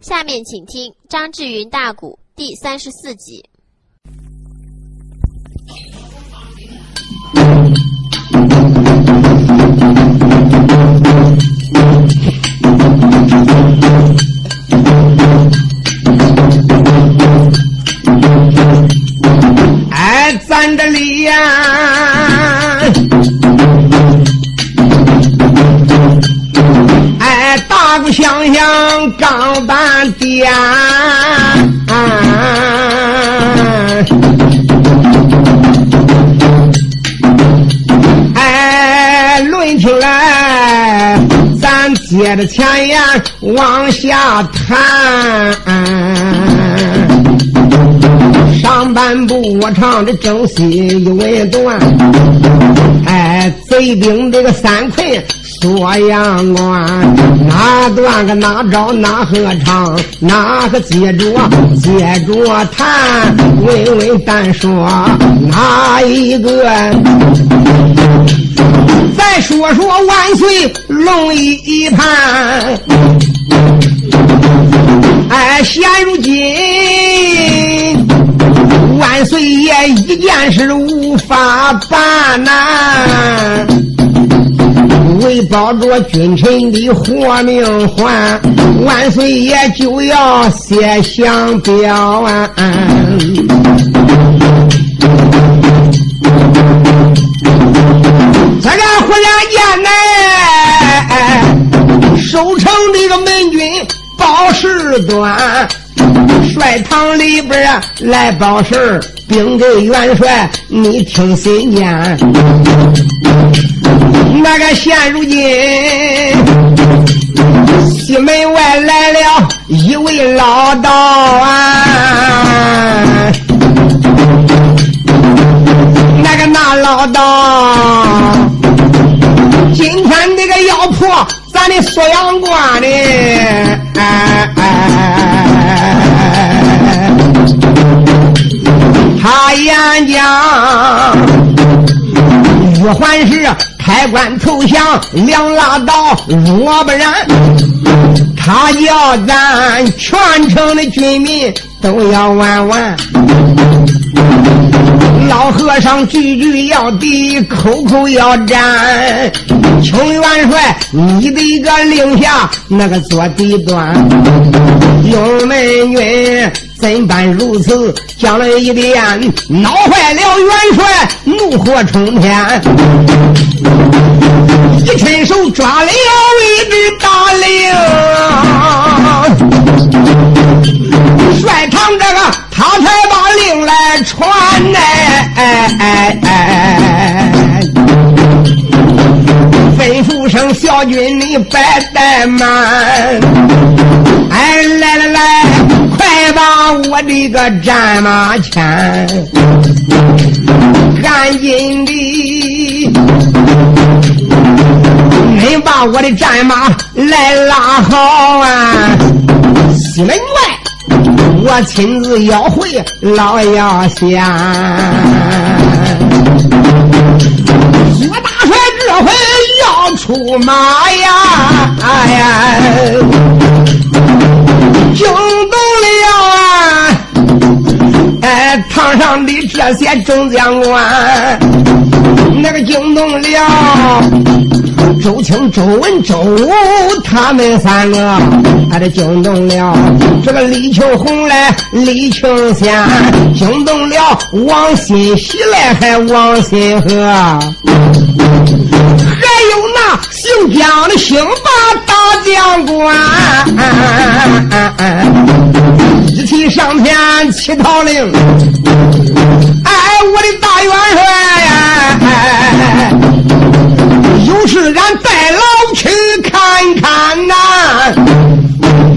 下面请听张志云大鼓第三十四集。响刚半点，哎，论起来，咱接着前言往下谈。上半部我唱的正戏一文段，哎，贼兵这个三困锁阳关，哪段个哪招哪合唱，哪个接着接着谈，问问单说哪一个？再说说万岁龙一盘，哎，现如今。万岁爷一件事无法办呐，为保着君臣的活命还，万岁爷就要写降表啊！这个忽然间呢，守城这个门军报事端。帅堂里边，来报事禀给元帅，你听信言。那个现如今西门外来了一位老道啊，那个那老道，今天这个要破咱的锁阳关的。哎他演讲，玉环是开关投降，两拉倒，若不然，他叫咱全城的军民都要玩完。老和尚句句要敌，口口要战。穷元帅，你的一个令下那个做底端，有门军怎办如此？讲了一遍，恼坏了元帅，怒火冲天，一伸手抓了一只大令，帅堂这个来传呢。哎哎哎！吩咐声小军，你别怠慢。哎，来来来，快把我的个战马牵，赶紧的，你把我的战马来拉好啊！西门外，我亲自要回老要县。我大帅这回要出马呀！哎呀，惊动了啊！哎，堂上的这些众将官，那个惊动了周青、周文、周武他们三个，还得惊动了这个李秋红来、李青仙，惊动了王新喜来，还王新和，还有那姓姜的姓八大将官，一起上天乞讨令。哎，我的大元帅呀！有事俺带老去看看呐。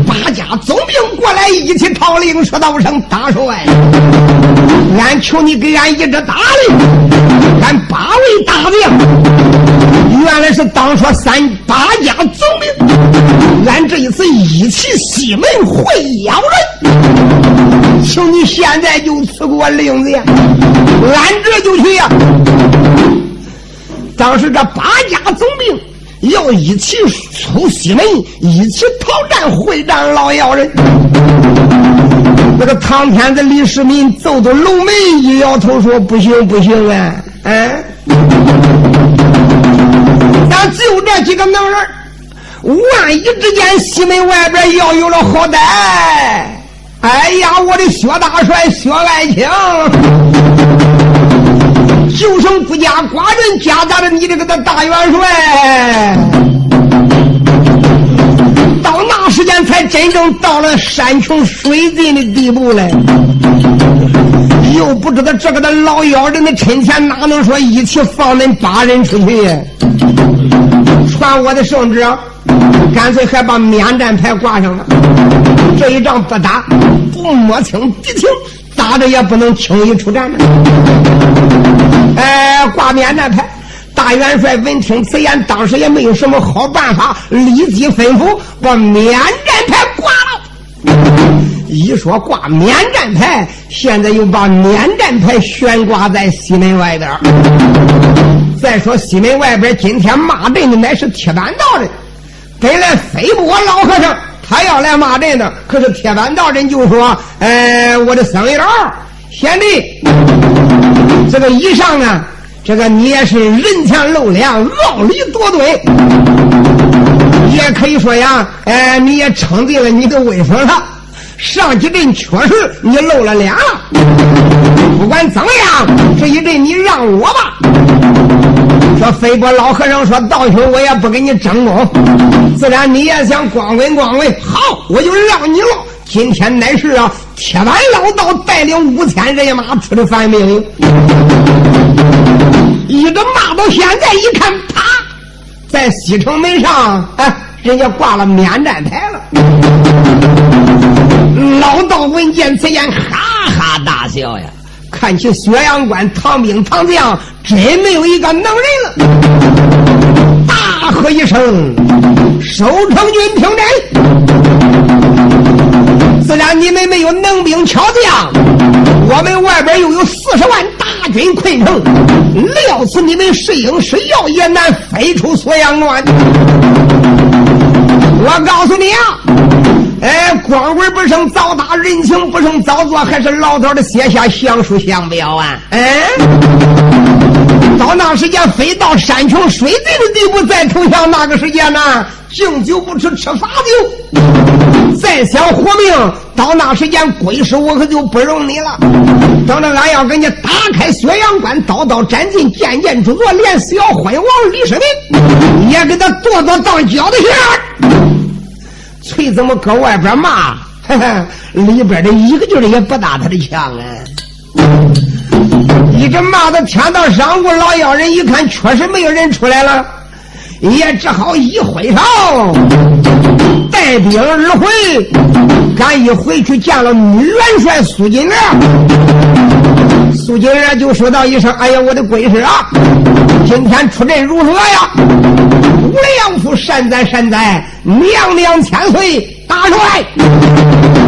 八家总兵过来一起讨令，说道声大帅，俺求你给俺一支大令，俺八位大将，原来是当初三八家总兵，俺这一次一起西门会妖人，求你现在就赐给我令子，俺这就去呀。当时这八家总兵要一起出西门，一起讨战会战老妖人。那个唐天子李世民皱皱龙眉，一摇头说：“不行，不行啊！嗯，咱就这几个能人，万一之间西门外边要有了好歹，哎呀，我的薛大帅薛爱卿，就剩孤家寡人夹杂着你这个的大元帅。”到那时间才真正到了山穷水尽的地步嘞，又不知道这个的老妖人的趁钱哪能说一起放恁八人出去？传我的圣旨，干脆还把免战牌挂上了。这一仗不打，不摸清敌情，打着也不能轻易出战呢。哎，挂免战牌。大元帅闻听此言，当时也没有什么好办法，立即吩咐把免战牌挂了。一说挂免战牌，现在又把免战牌悬挂在西门外边。再说西门外边今天骂阵的乃是铁板道人，本来非不我老和尚，他要来骂阵的，可是铁板道人就说：“哎，我的僧友贤弟，这个以上呢。”这个你也是人前露脸，傲里多嘴，也可以说呀，哎，你也撑定了你的威风了。上几阵确实你露了脸了，不管怎么样，这一阵你让我吧。说飞波老和尚说道兄，我也不跟你争功，自然你也想光棍光棍，好，我就让你了。今天乃是啊，铁板老道带领五千人马出的反命。一直骂到现在，一看，啪，在西城门上，哎，人家挂了免战牌了。老道闻见此言，哈哈大笑呀！看起薛阳关唐兵唐将，真没有一个能人了。大喝一声：“守城军，听真！自然你们没有能兵巧将，我们外边又有四十万。”大军困城，料死你们是鹰是要也难飞出锁阳关。我告诉你啊，哎，光棍不胜早打，人情不胜早做，还是老早的写下降书降表啊！哎，到那时间非到山穷水尽的地步再投降，那个时间呢？敬酒不吃吃罚酒，再想活命，到那时间鬼师我可就不容你了。等着俺要给你打开血阳关，刀刀斩尽，件件诛作，连小昏王李世民也给他剁剁当脚的馅锤怎么搁外边骂，里边的一个劲的也不打他的枪啊！一直骂到天到上午，老妖人一看，确实没有人出来了。也只好一挥手，带兵而回。赶一回去见了女元帅苏金莲，苏金莲就说道一声：“哎呀，我的贵师啊，今天出阵如何呀？”吴良夫善哉善哉，娘娘千岁，打出来。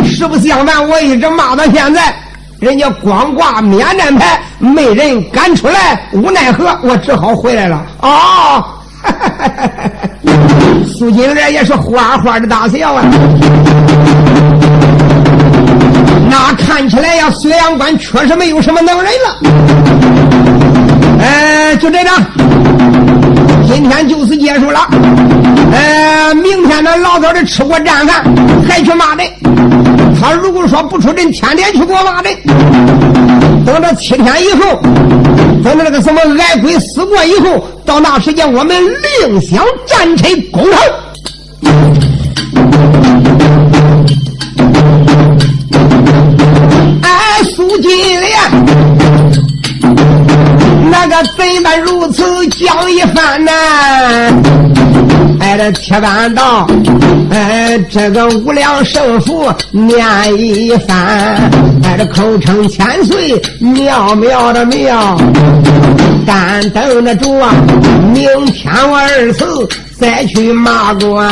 实不相瞒，我一直骂到现在，人家光挂免战牌，没人敢出来，无奈何，我只好回来了。啊！苏金莲也是哗哗的大笑啊！那看起来呀，隋阳关确实没有什么能人了。哎，就这样，今天就此结束了。呃，明天呢，老早的吃过战饭，还去骂人。他如果说不出阵，天天去给我骂人。等到七天以后，等到那个什么挨鬼死过以后，到那时间我们另想战车攻城。金莲，那个怎么如此讲一番呢？哎，这铁板道，哎，这个无量圣佛念一番，哎，这口称千岁，妙妙的妙，干等着住啊！明天我二次再去骂官。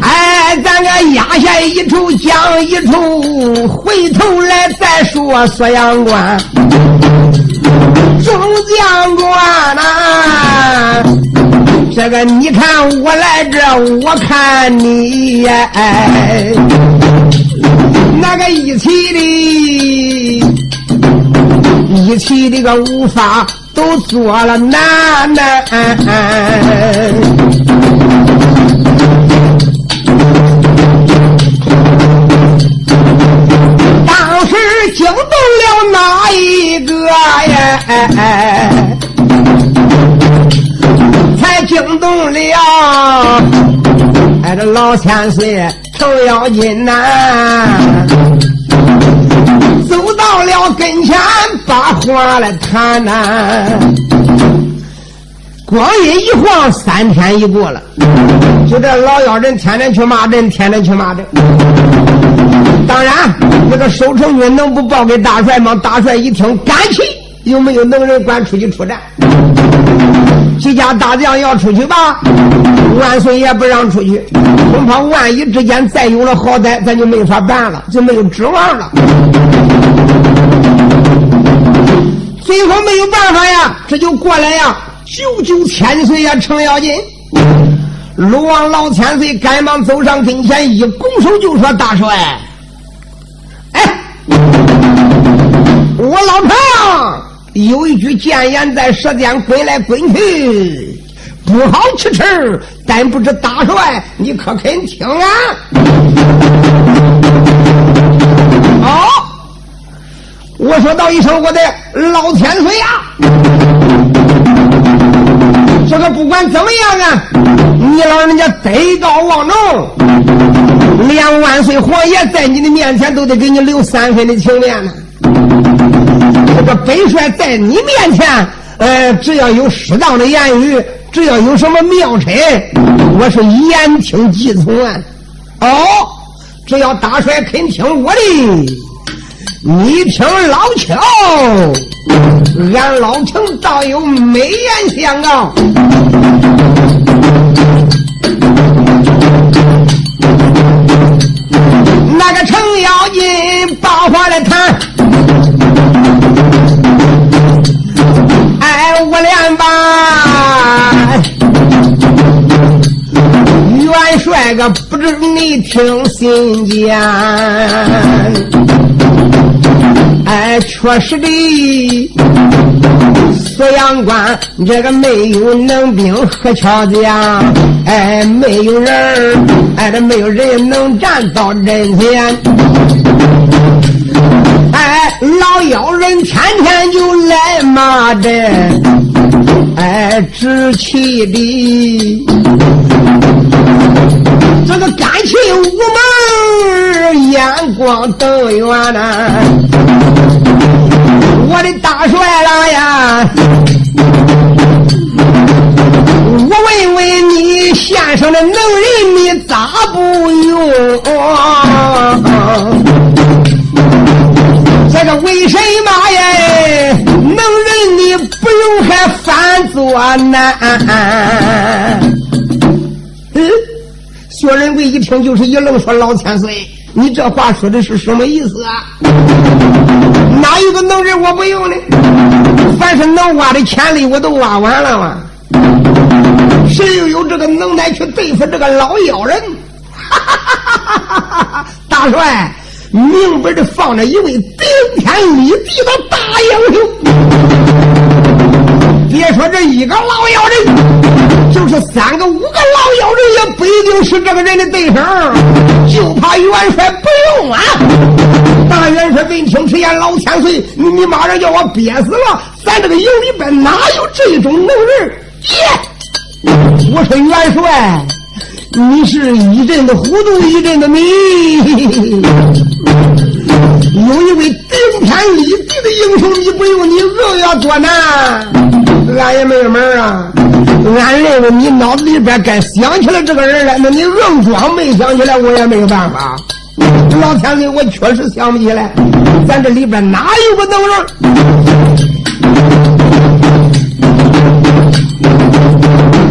哎，咱个压下一处讲一处，回头来再说锁阳关。众将官呐，这个你看我来这，我看你呀，那个一起的，一起的个无法都做了难难。是惊动了哪一个呀？哎才惊动了哎，这老千岁程咬金呐，走到了跟前，把话来谈呐。光阴一晃，三天一过了，就这老妖人天天去骂人，天天去骂人。当然，这个守城军能不报给大帅吗？大帅一听，赶气，有没有能人管出去出战？几家大将要出去吧，万岁也不让出去。恐怕万一之间再有了好歹，咱就没法办了，就没有指望了。最后没有办法呀，这就过来呀。九九千岁呀，程咬金，鲁王老千岁赶忙走上跟前，一拱手就说：“大帅，哎，我老唐有一句谏言在舌尖滚来滚去，不好启齿，但不知大帅你可肯听啊？”哦，我说道一声：“我的老千岁呀！”这个不管怎么样啊，你老人家德高望重，连万岁皇爷在你的面前都得给你留三分的情面呢。这个本帅在你面前，呃，只要有适当的言语，只要有什么妙差，我是言听计从啊。哦，只要大帅肯听我的，你听老乔。俺老程倒有美言相告，那个程咬金把话来谈，哎，我连吧，元帅个不知你听信间。哎，确实的，锁阳关这个没有能兵和巧将，哎，没有人哎，这没有人能站到人前。哎，老妖人天天就来骂的，哎，直气的，这个感情无门，眼光瞪圆呐。我的大帅郎呀，我问问你，先生的能人你咋不用？这个为什么呀？能人你不用还反作难？薛仁贵一听就是一愣，说老千岁。你这话说的是什么意思啊？哪有个能人我不用呢？凡是能挖的潜力我都挖完了嘛。谁又有这个能耐去对付这个老妖人？哈哈哈哈哈哈大帅，明白的放着一位顶天立地的大英雄。别说这一个老妖人，就是三个五个老妖人，也不一定是这个人的对手。就怕元帅不用啊！大元帅闻听此言，老千岁，你你马上叫我憋死了！咱这个营里边哪有这种能人？耶！我说元帅，你是一阵的糊涂，一阵的迷。有一位顶天立地的英雄，你不用你硬要多难，俺也没门啊！俺认为你脑子里边该想起来这个人了，那你硬装没想起来，我也没有办法。老天爷，我确实想不起来，咱这里边哪有个能人？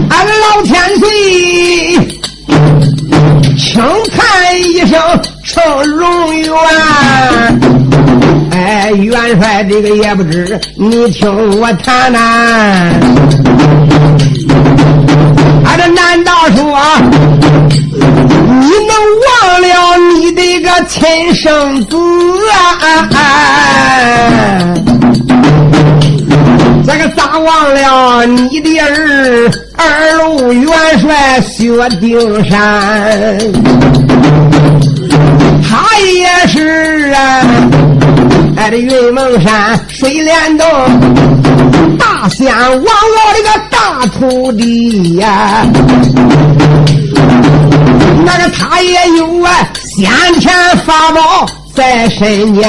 俺老天爷轻叹一声，成荣元。哎，元帅这个也不知，你听我谈呐。俺这难道说你能忘了你的个亲生子啊？这个咋忘了你的儿薛丁山？他也是啊，哎，这云梦山水帘洞大仙王老的个大徒弟呀。那个他也有啊，先天法宝在身间。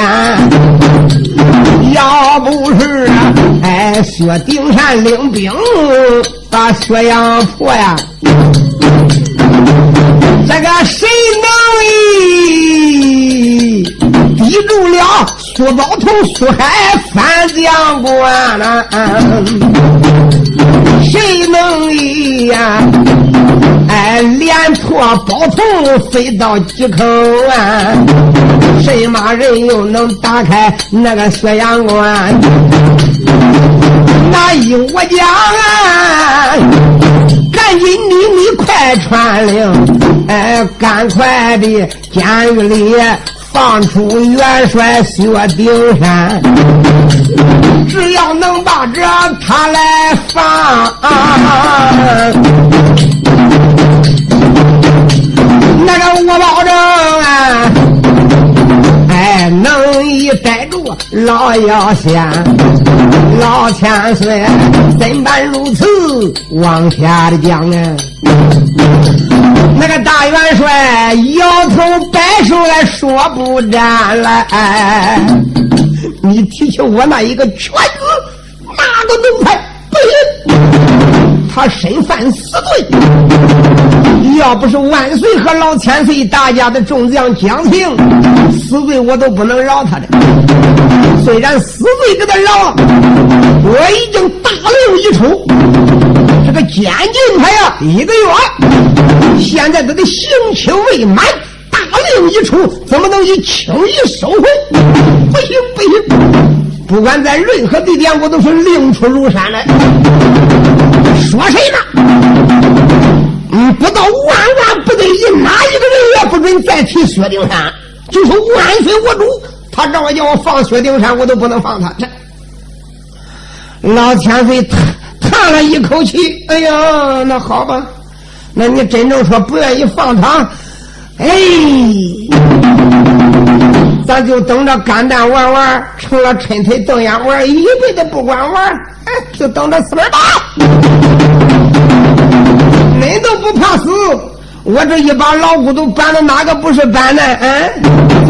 要不是啊，哎，薛丁山领兵把薛阳破呀，这个谁能抵住了苏宝同、苏海反将官呢？谁能呀？哎，连拖宝同飞到几口啊？什么人又能打开那个薛阳关？那依我讲啊，赶紧你你快传令，哎，赶快的监狱里放出元帅薛丁山，只要能把这他来放，老妖仙，老千岁怎般如此往下的讲呢？那个大元帅摇头摆手来说不战了。你提起我那一个瘸子，哪个能派？他身犯死罪。要不是万岁和老千岁大家的众将讲情，死罪我都不能饶他的。虽然死罪给他饶了，我已经大令一出，这个监禁他呀一个月。现在他的刑期未满，大令一出，怎么能以轻易收回？不行不行！不管在任何地点，我都是令出如山来。说谁呢？嗯，不到万万不得已，哪一个人也不准再提薛丁山。就说万岁我主，他让我叫我放薛丁山，我都不能放他。这老千岁叹叹了一口气，哎呀，那好吧，那你真正说不愿意放他，哎，咱就等着干蛋玩玩，成了春腿瞪眼玩，一辈子不管玩，哎，就等着死吧。恁都不怕死，我这一把老骨头搬的哪个不是搬呢？嗯，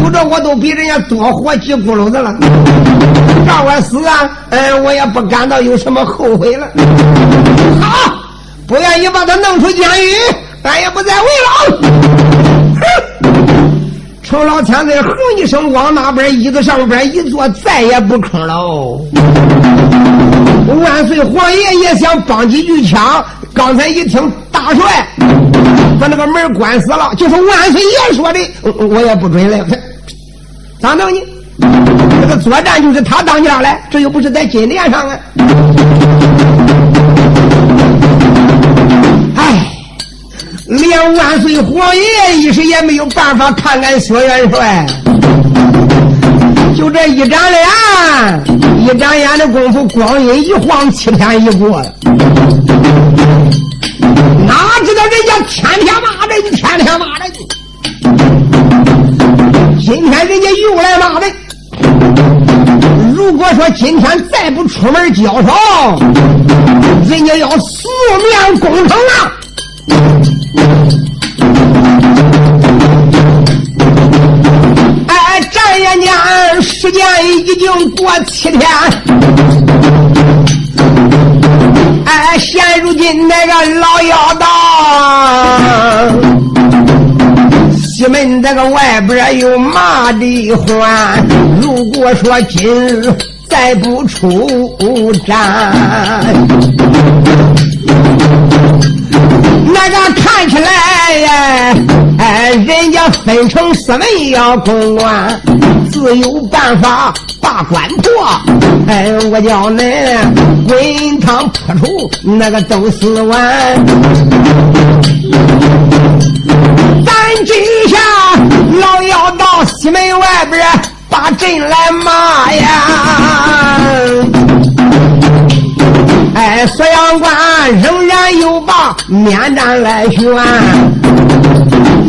否则我都比人家多活几轱辘子了。让我死啊！嗯，我也不感到有什么后悔了。好，不愿意把他弄出监狱，咱也不再为了。哼！程老千岁哼一声，往那边椅子上边一坐，再也不吭了。万岁皇爷也想帮几句腔，刚才一听。大帅把那个门关死了，就是万岁爷说的，我也不准了。咋弄呢？这个作战就是他当家嘞，这又不是在金殿上啊！连万岁皇爷一时也没有办法看看薛元帅，就这一眨眼，一眨眼的功夫，光阴一晃，七天一过了。哪知道人家天天骂人，天天骂人。今天人家又来骂人。如果说今天再不出门交手，人家要四面攻城了！哎，转眼间时间已经过七天。哎，现如今那个老妖道，西门这个外边有马的欢。如果说今日再不出战，那个看起来呀，哎，人家分成四门要攻关，自有办法把关破。哎，我叫恁滚汤泼出那个都死完。咱今下老要到西门外边把阵来骂呀！哎，锁阳关仍然有把面战来选，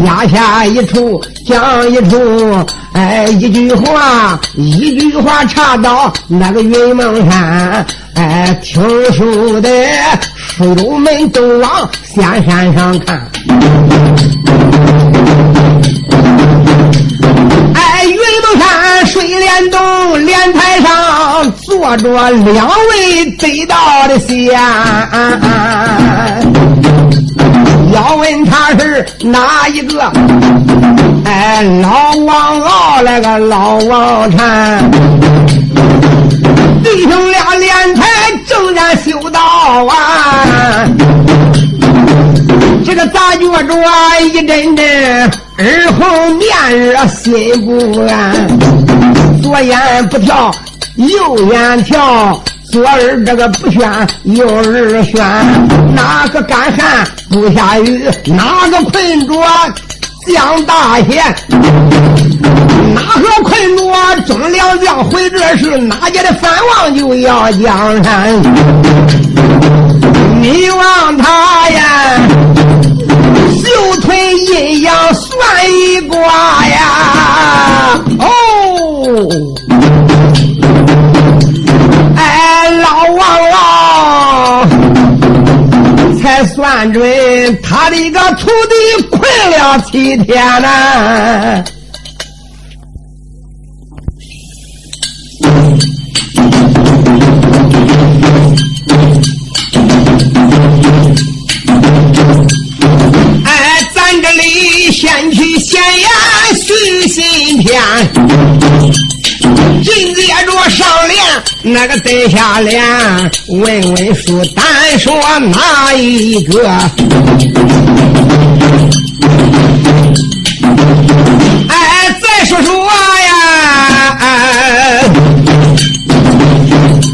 压下一处讲一处，哎，一句话一句话插到那个云梦山，哎，听书的书友们都往仙山上看。哎，云梦山水帘洞莲台上坐着两位得道的仙，要问他是哪一个？哎，老王敖来个老王禅，弟兄俩莲台正在修道啊。这个咋觉着一阵阵耳红面热心不安，左眼不跳右眼跳，左耳这个不旋右耳旋，哪个干旱不下雨，哪个困着降大险，哪个困着中粮将回这是哪家的藩王就要江山，你望他呀。秀腿阴阳算一卦呀！哦，才算准他的一个徒弟困了七天呐！哎，咱这里。先去县衙寻信篇，紧接着上联那个对下联，问问书单说哪一个？哎，再说说呀，哎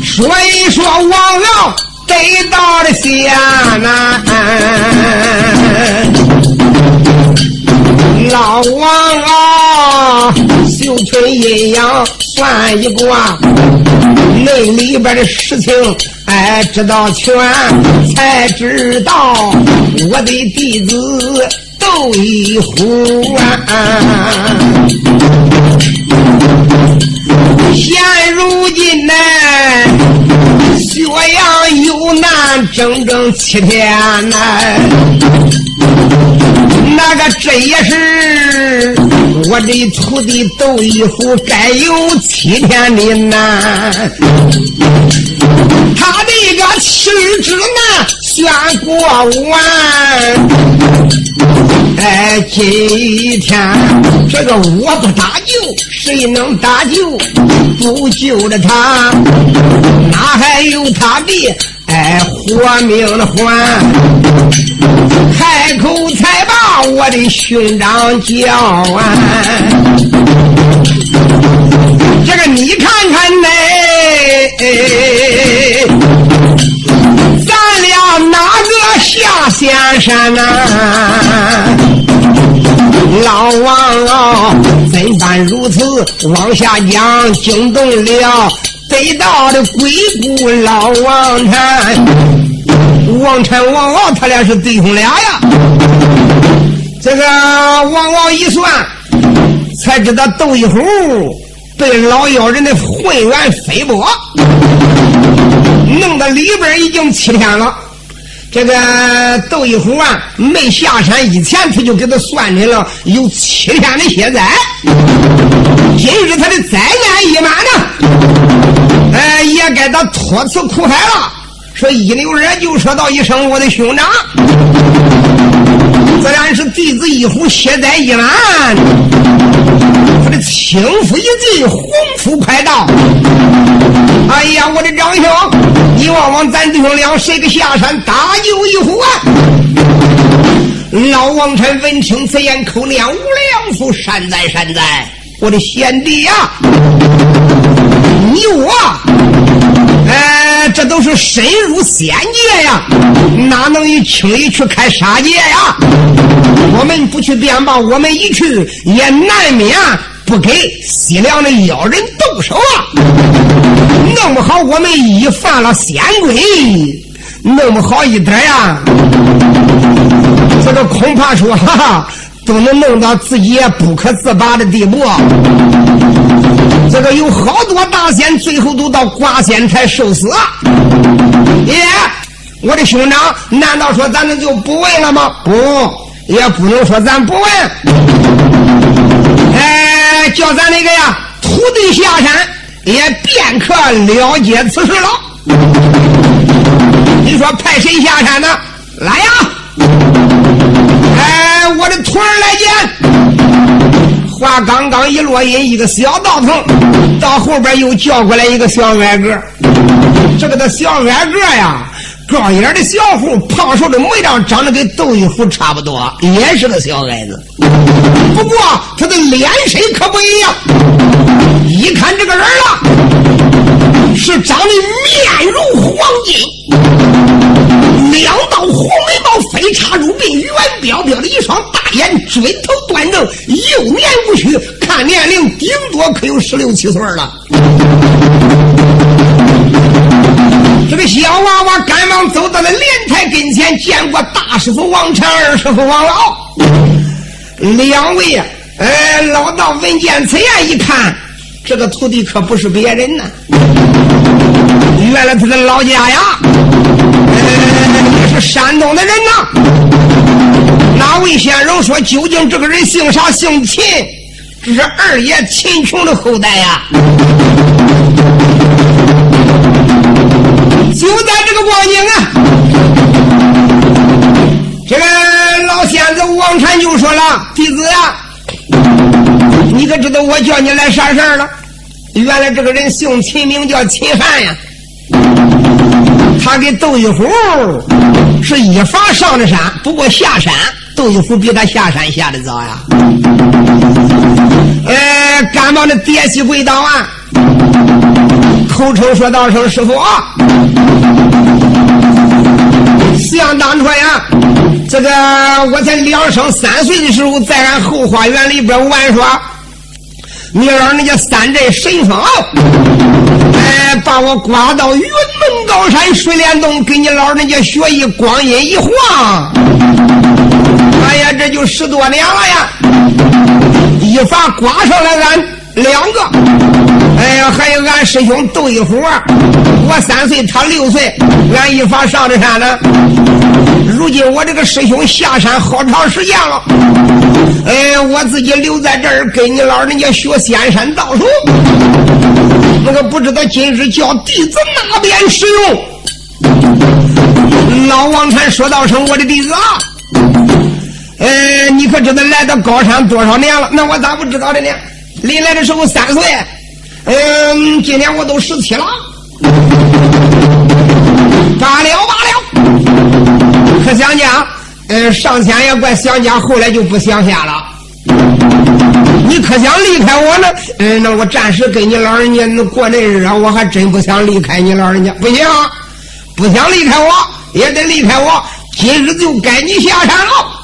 说一说王老得到的县呐。老王啊，绣春阴阳算一卦，那里边的事情哎知道全，才知道我的弟子窦一虎啊，现如今呢，薛阳有难整整七天呢。那个这也是我的徒弟窦一虎该有七天的难，他的一个妻儿之难算过完。哎，今天这个我不搭救，谁能搭救？不救了他，哪还有他的？哎，活命的还，开口才把我的兄长叫啊！这个你看看呢，咱俩哪个下仙山呐？老王啊，怎般如此？往下讲，惊动了。得道的鬼谷老王禅，王禅王敖他俩是弟兄俩呀。这个王敖一算，才知道窦一虎被老妖人的混元飞波弄到里边已经七天了。这个窦一虎啊，没下山以前，他就给他算准了有七天的血灾。今日他的灾难一满呢，哎，也该他托辞苦海了。说一溜人就说到一声我的兄长，自然是弟子一虎血灾一满，他的轻夫一进，洪福快到。哎呀，我的长兄，你望望咱弟兄俩谁个下山搭救一虎啊？老王臣闻听此言，口念无量福，善哉善哉！我的贤弟呀，你我，哎，这都是深入仙界呀，哪能一轻易去开杀戒呀？我们不去便罢，我们一去也难免不给西凉的妖人动手啊！弄不好我们一犯了仙规，弄不好一点呀，这个恐怕说哈哈。都能弄到自己也不可自拔的地步。这个有好多大仙，最后都到挂仙才受死。耶，我的兄长，难道说咱们就不问了吗？不，也不能说咱不问。哎，叫咱那个呀，徒弟下山，也便可了解此事了。你说派谁下山呢？来呀！哎我的徒儿来见。话刚刚一落音，一个小道童到后边又叫过来一个小矮个。这个的小矮个呀，高眼的小虎，胖瘦的模样，长得跟窦玉虎差不多，也是个小矮子。不过他的脸色可不一样，一看这个人了，反正，幼年无虚，看年龄顶多可有十六七岁了。这个小娃娃赶忙走到了莲台跟前，见过大师傅王禅，二师傅王老。两位呀，哎，老道闻见此言，一看，这个徒弟可不是别人呐，原来他的老家呀，是山东的人呐。哪位先生说，究竟这个人姓啥？姓秦，这是二爷秦琼的后代呀。就在这个光景啊，这个。老仙子王禅就说了：“弟子啊，你可知道我叫你来啥事儿了？原来这个人姓秦，名叫秦汉呀。他跟窦玉虎是一法上的山，不过下山窦玉虎比他下山下的早呀。呃，赶忙的跌膝跪倒啊，口称说道声师傅啊。”想当初呀，这个我才两生三岁的时候，在俺后花园里边玩耍，你老人家三寨神风，哎，把我刮到云门高山水帘洞，给你老人家学艺，光阴一晃，哎呀，这就十多年了呀，一发刮上来俺。两个，哎呀，还有俺师兄窦一虎，我三岁，他六岁，俺一发上的山呢。如今我这个师兄下山好长时间了，哎，我自己留在这儿跟你老人家学仙山道术。那个不知道今日叫弟子哪边使用？老王禅说道声：“我的弟子啊，哎，你可知道来到高山多少年了？那我咋不知道的呢？”临来的时候三岁，嗯，今年我都十七了，罢了罢了。可想家，嗯，上天也怪想家，后来就不想下了。你可想离开我呢？嗯，那我暂时跟你老人家过那日啊，我还真不想离开你老人家。不行，不想离开我，也得离开我。今日就该你下山了。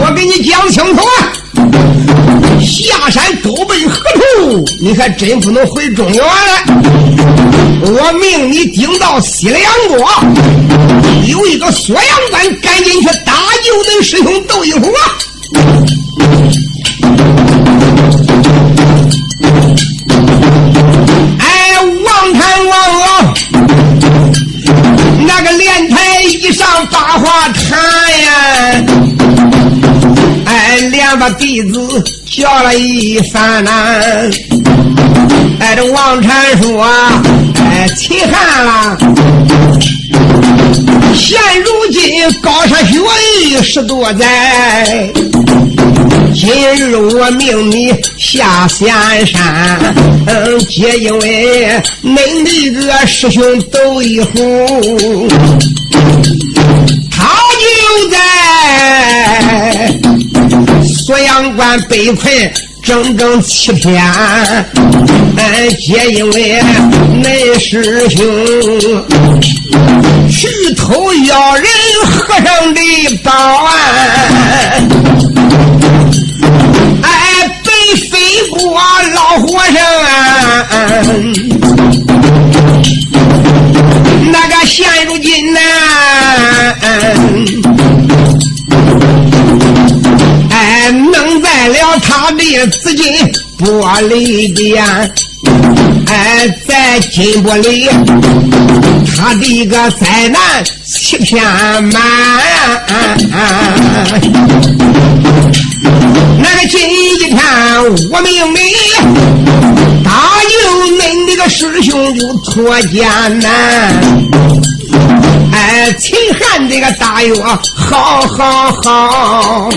我给你讲清楚啊！下山狗奔何处？你还真不能回中原了。我命你顶到西凉国，有一个锁阳关，赶紧去打救恁师兄斗一虎啊！话谈呀，哎，两把弟子。叫了一番呐，哎，这王禅说，哎，秦汉了，现如今高山学艺十多载，今日我命你下仙山，嗯，皆因为恁的个师兄窦一虎。他就在锁阳关被困整整七天，皆因为恁师兄去偷妖人和尚的宝案，哎，被飞过老和尚。那个现如今呐，哎，弄在了他的紫金玻璃边，哎，在金玻璃，他的一个灾难欺骗满。那个金一片我明明个师兄就脱艰难，哎，秦汉这个大约好好好，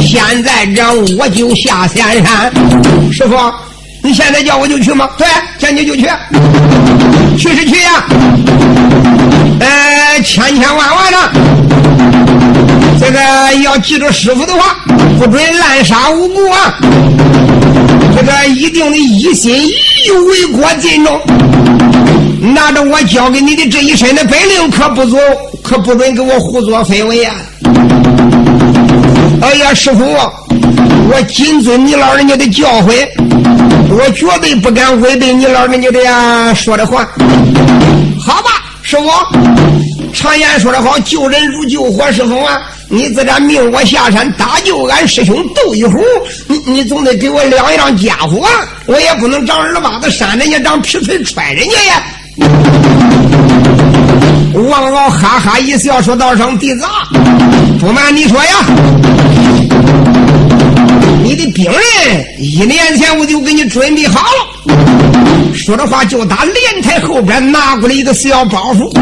现在这我就下仙山，师傅，你现在叫我就去吗？对，叫你就去，去是去呀，呃，千千万万的。这个要记住师傅的话，不准滥杀无辜啊！这个一定得一心一意为国尽忠。拿着我教给你的这一身的本领，可不走，可不准给我胡作非为啊！哎呀，师傅，我谨遵你老人家的教诲，我绝对不敢违背你老人家的呀说的话。好吧，师傅，常言说的好，救人如救火，师傅啊！你自然命我下山搭救俺师兄斗一壶，你你总得给我两样家伙，我也不能长耳巴子扇人家，长皮锤踹人家呀！王敖哈哈一笑，说道声弟子，不瞒你说呀，你的兵刃一年前我就给你准备好了。说着话，就打莲台后边拿过来一个小包袱，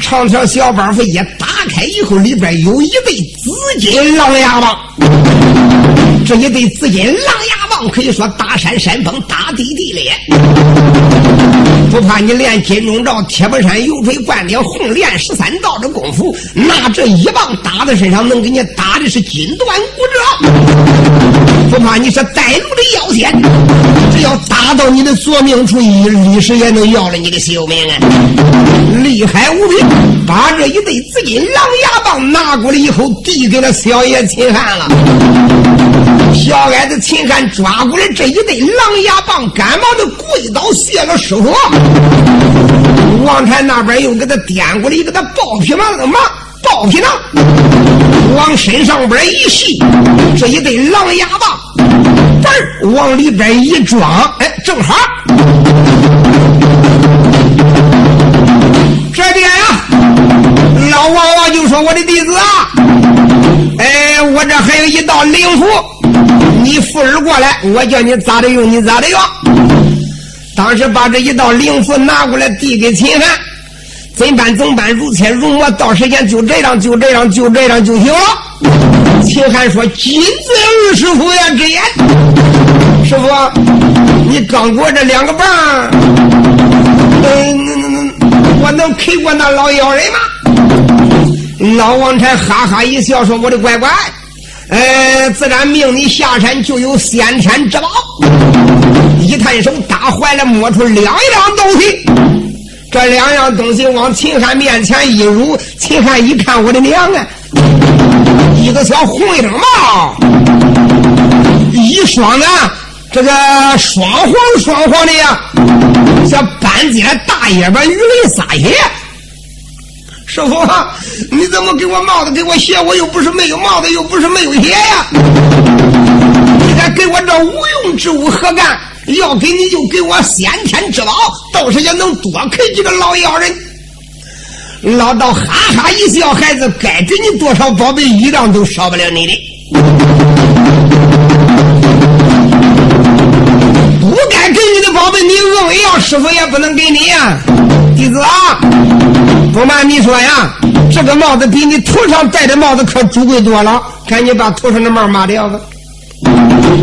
长条小包袱一打开以后，里边有一对紫金狼牙棒。这一对紫金狼牙棒可以说打山山崩，打地地裂。不怕你练金钟罩、铁布衫、油锤灌顶、红莲十三道的功夫，拿这一棒打在身上，能给你打的是筋断骨折。不怕你是带路的妖仙，只要打到你的索命处，一立时也能要了你的性命啊！厉害无比，把这一对紫金狼牙棒拿过来以后，递给了小爷秦汉了。小矮子秦汉抓过来这一对狼牙棒，赶忙的跪倒谢了师傅。王禅那边又给他掂过来一个他抱皮囊的嘛，豹皮囊，往身上边一系，这一对狼牙棒，嘣往里边一装，哎，正好。这边呀，老王王就说：“我的弟子啊，哎，我这还有一道灵符，你附耳过来，我叫你咋的用，你咋的用。”当时把这一道灵符拿过来递给秦汉，怎办怎办？如切如磨，到时间就这样，就这样，就这样就行。秦汉说：“金子二师傅呀，之言，师傅，你刚给我这两个棒，嗯，那那那，我能 K 过那老妖人吗？”老王才哈哈一笑说：“我的乖乖，呃，自然命你下山就有先天之宝。”一探手，打怀里摸出两样东西。这两样东西往秦汉面前一入，秦汉一看，我的娘啊！一个小红缨帽，一双啊，这个双黄双黄的呀，像半截大叶巴鱼雷撒野。师傅，你怎么给我帽子，给我鞋？我又不是没有帽子，又不是没有鞋呀！你还给我这无用之物何干？要给你就给我先天之宝，到时也能多给几个老妖人。老道哈哈一笑，孩子，该给你多少宝贝，一样都少不了你的。不该给你的宝贝，你硬要，师傅也不能给你呀。弟子啊，不瞒你说呀，这个帽子比你头上戴的帽子可珠贵多了，赶紧把头上的帽抹掉吧。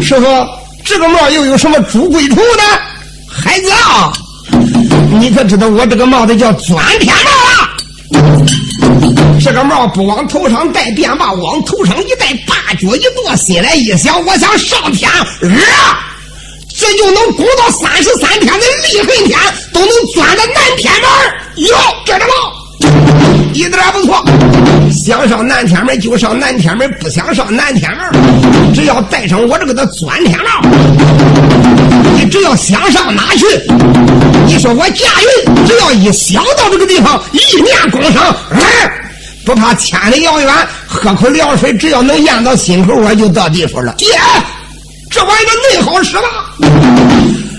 师傅。这个帽又有什么珠贵处呢？孩子啊，你可知道我这个帽子叫钻天帽啊？这个帽不往头上戴，便罢；往头上一戴，八脚一跺，心来一想，我想上天，啊，这就能攻到三十三天的立恨天，都能钻到南天门哟，知道吗？一点不错。想上南天门就上南天门，不想上南天门，只要带上我这个的钻天帽，你只要想上哪去？你说我驾云，只要一想到这个地方，一念功上，哎。不怕千里遥远，喝口凉水，只要能咽到心口，我就到地方了。爹，这玩意儿恁好使吧？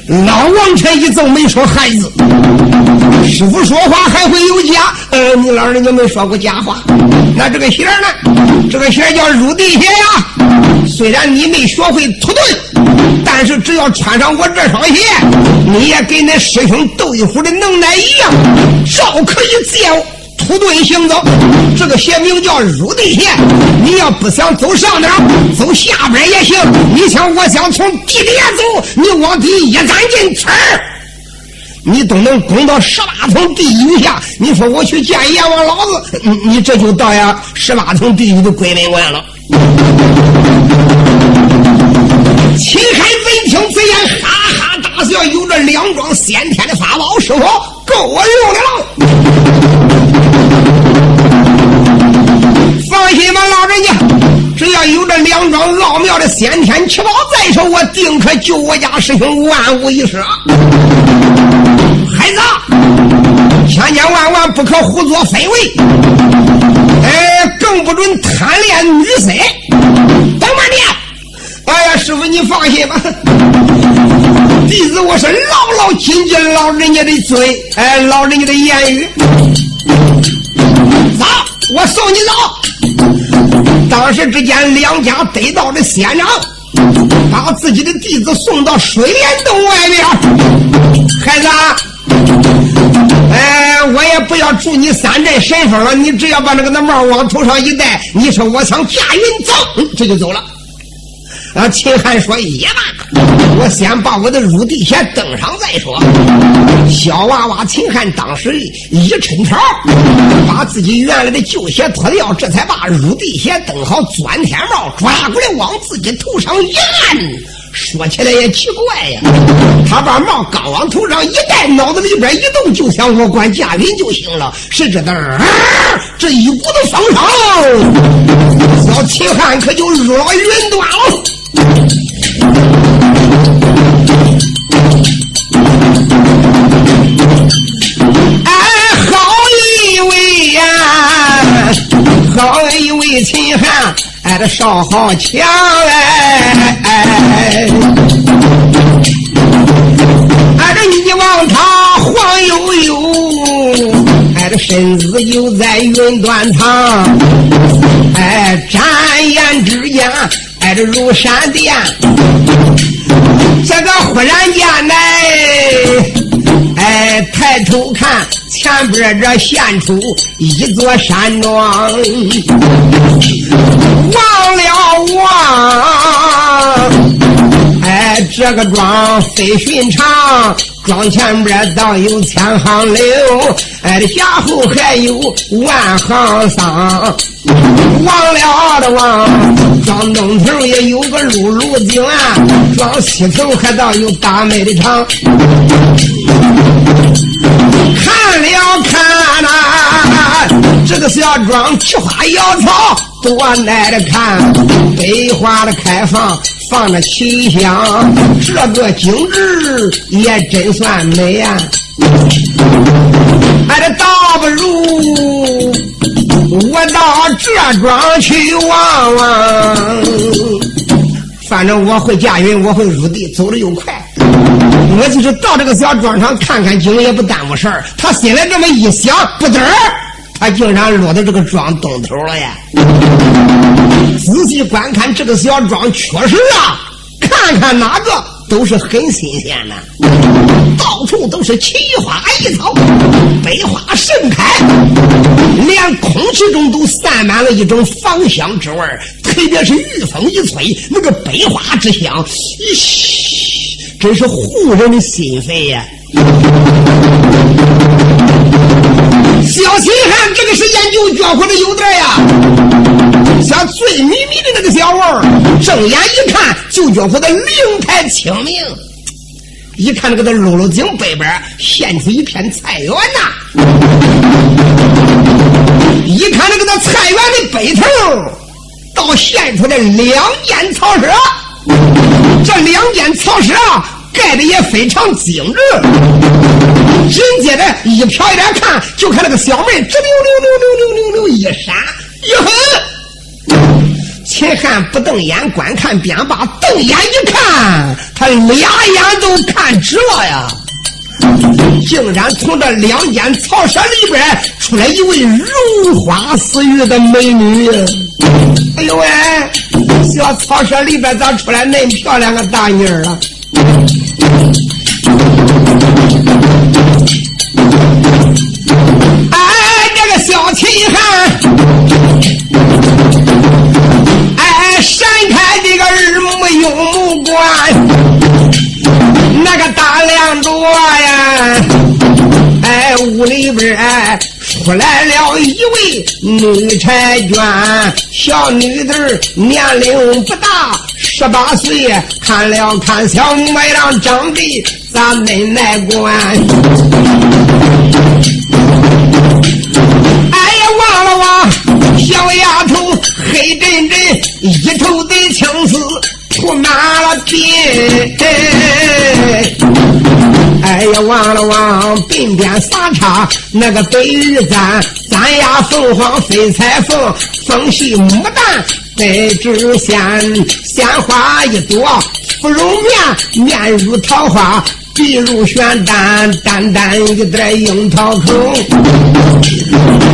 老王臣一奏没说孩子，师傅说话还会有假？呃，你老人家没说过假话。那这个鞋呢？这个鞋叫入地鞋呀。虽然你没学会土遁，但是只要穿上我这双鞋，你也跟那师兄斗一虎的能耐一样，照可以借。土遁行走，这个鞋名叫入地鞋。你要不想走上边，走下边也行。你想，我想从地底下走，你往底一钻进去，你都能攻到十八层地狱下。你说我去见阎王老子，你这就到呀十八层地狱的鬼门关了。秦海闻听此言，哈哈大笑，有着两桩先天的法宝，师傅够我用的了。放心吧，老人家，只要有这两桩奥妙的先天奇宝在手，我定可救我家师兄万无一失。孩子，千千万万不可胡作非为，哎，更不准贪恋女色。等慢点，哎呀，师傅你放心吧，弟子我是牢牢谨记老人家的嘴，哎，老人家的言语。走，我送你走。当时只见两家得道的仙长，把自己的弟子送到水帘洞外面。孩子，哎，我也不要祝你三镇神风了，你只要把那个那帽往头上一戴，你说我想驾云走，这就走了。啊，秦汉说也罢，我先把我的入地鞋登上再说。小娃娃秦汉当时一抻条，把自己原来的旧鞋脱掉，这才把入地鞋登好，钻天帽抓过来往自己头上一按。说起来也奇怪呀，他把帽刚往头上一戴，脑子里边一动，就想我管驾云就行了。谁知道啊这一股子风声，小秦汉可就入了云端了。哎，好一位呀，好一位秦汉，哎，这少好强哎，哎，这你望他晃悠悠，哎，这身子又在云端藏，哎，眨眼之间。挨着如闪电，这个忽然间呢，哎，抬头看前边这现出一座山庄，望了望，哎，这个庄非寻常。庄前边倒有千行柳，哎，这下后还有万行桑。望了的望，庄东头也有个露露井啊，庄西头还倒有大麦的场。看了看呐，这个小庄菊花摇草，多耐的看，北花的开放。放着奇香，这个景致也真算美呀！哎，这倒不如我到这庄去望望。反正我会驾云，我会入地，走的又快。我就是到这个小庄上看看景，也不耽误事儿。他心里这么一想，不得儿，他竟然落到这个庄东头了呀！仔细观看这个小庄，确实啊，看看哪个都是很新鲜的，到处都是奇花异草，百花盛开，连空气中都散满了一种芳香之味特别是御风一吹，那个百花之香，咦，真是护人的心肺呀！小秦汉这个时间就觉乎的有点呀，像醉迷迷的那个小娃睁眼一看就觉乎的灵台清明。一看那个的露露井北边现出一片菜园呐，一看那个那菜园的北头，倒现出来两间草舍，这两间草舍盖的也非常精致。紧接着一瞟一眼看，就看那个小门直溜溜溜溜溜溜溜一闪，哟呵！秦汉不瞪眼观看便罢，瞪眼一看，他俩眼都看直了呀！竟然从这两间草舍里边出来一位如花似玉的美女！哎呦喂，小草舍里边咋出来那么漂亮个大妮儿啊？这个小秦汉。闪开这个耳目用目光，那个大亮着呀！哎，屋里边哎出来了一位女婵娟，小女子年龄不大，十八岁，看了看小模样，长得咋恁来观？望了望小丫头。黑阵阵，一头的青丝铺满了鬓。哎呀，望了望鬓边撒叉那个白玉簪，簪呀凤凰飞彩凤，凤系牡丹在枝线，鲜花一朵芙蓉面，面如桃花。鼻如玄丹，淡淡一点樱桃口，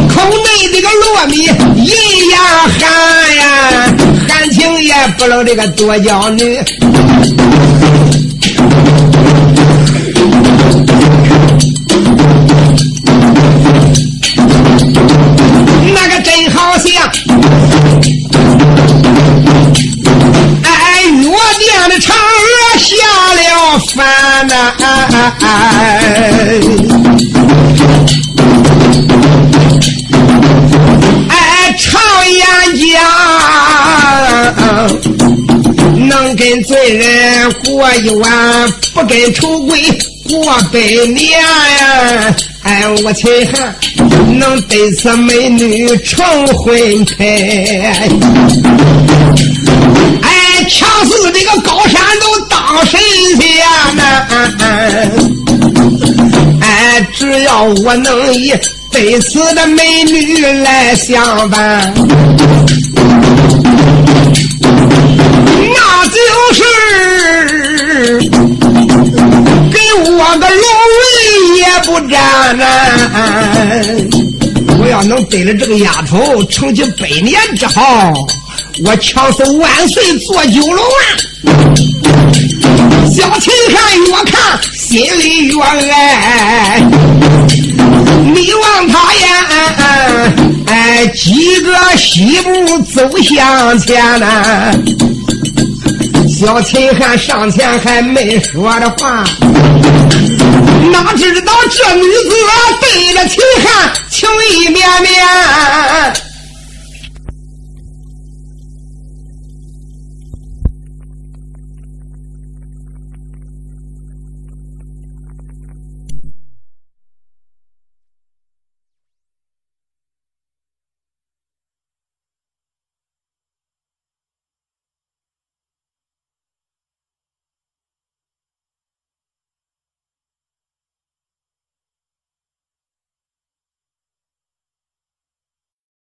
口内这个糯米银呀含呀，含情也不露这个多娇女。那个真好像，哎，药店的嫦娥下了凡呐！哎，常言讲，能跟罪人过一晚，不跟丑鬼过百年！哎，我秦汉能得此美女成婚配。哎，强似这个高山都当神仙呐！哎，只要我能以得此的美女来相伴，那就是给我个龙。不沾呐！我要能得了这个丫头，成就百年之好，我强死万岁做九龙啊！小秦汉越看心里越爱，你望他呀，哎，几个西步走向前。小秦汉上前还没说的话，哪知道这女子对着秦汉情意绵绵。